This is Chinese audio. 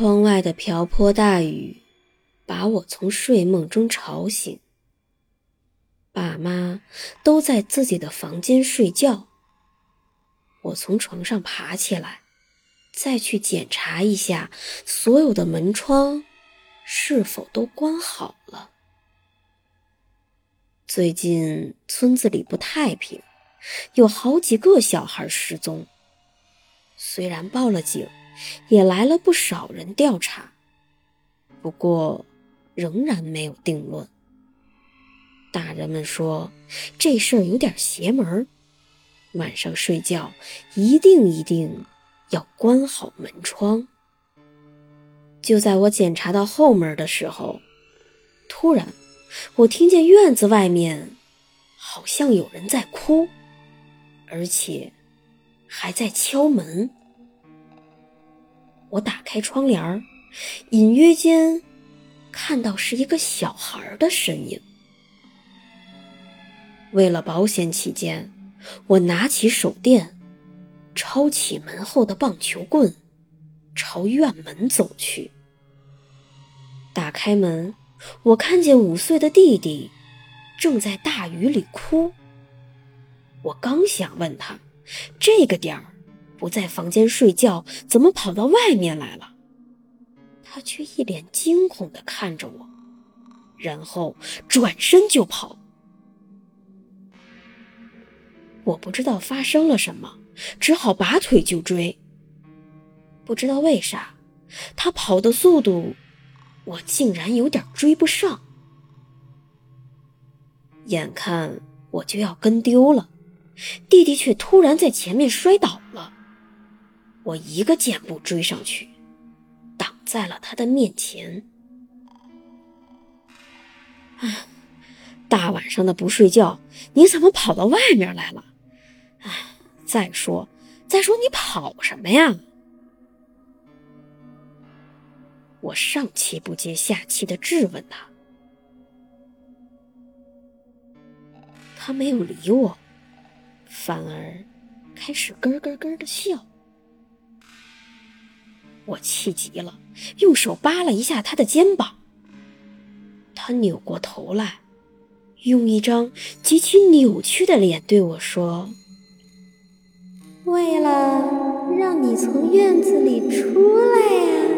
窗外的瓢泼大雨把我从睡梦中吵醒。爸妈都在自己的房间睡觉。我从床上爬起来，再去检查一下所有的门窗是否都关好了。最近村子里不太平，有好几个小孩失踪。虽然报了警。也来了不少人调查，不过仍然没有定论。大人们说这事儿有点邪门，晚上睡觉一定一定要关好门窗。就在我检查到后门的时候，突然我听见院子外面好像有人在哭，而且还在敲门。我打开窗帘儿，隐约间看到是一个小孩的身影。为了保险起见，我拿起手电，抄起门后的棒球棍，朝院门走去。打开门，我看见五岁的弟弟正在大雨里哭。我刚想问他，这个点儿。不在房间睡觉，怎么跑到外面来了？他却一脸惊恐地看着我，然后转身就跑。我不知道发生了什么，只好拔腿就追。不知道为啥，他跑的速度，我竟然有点追不上。眼看我就要跟丢了，弟弟却突然在前面摔倒了。我一个箭步追上去，挡在了他的面前。啊，大晚上的不睡觉，你怎么跑到外面来了？哎，再说，再说你跑什么呀？我上气不接下气的质问他，他没有理我，反而开始咯咯咯的笑。我气急了，用手扒了一下他的肩膀。他扭过头来，用一张极其扭曲的脸对我说：“为了让你从院子里出来呀。”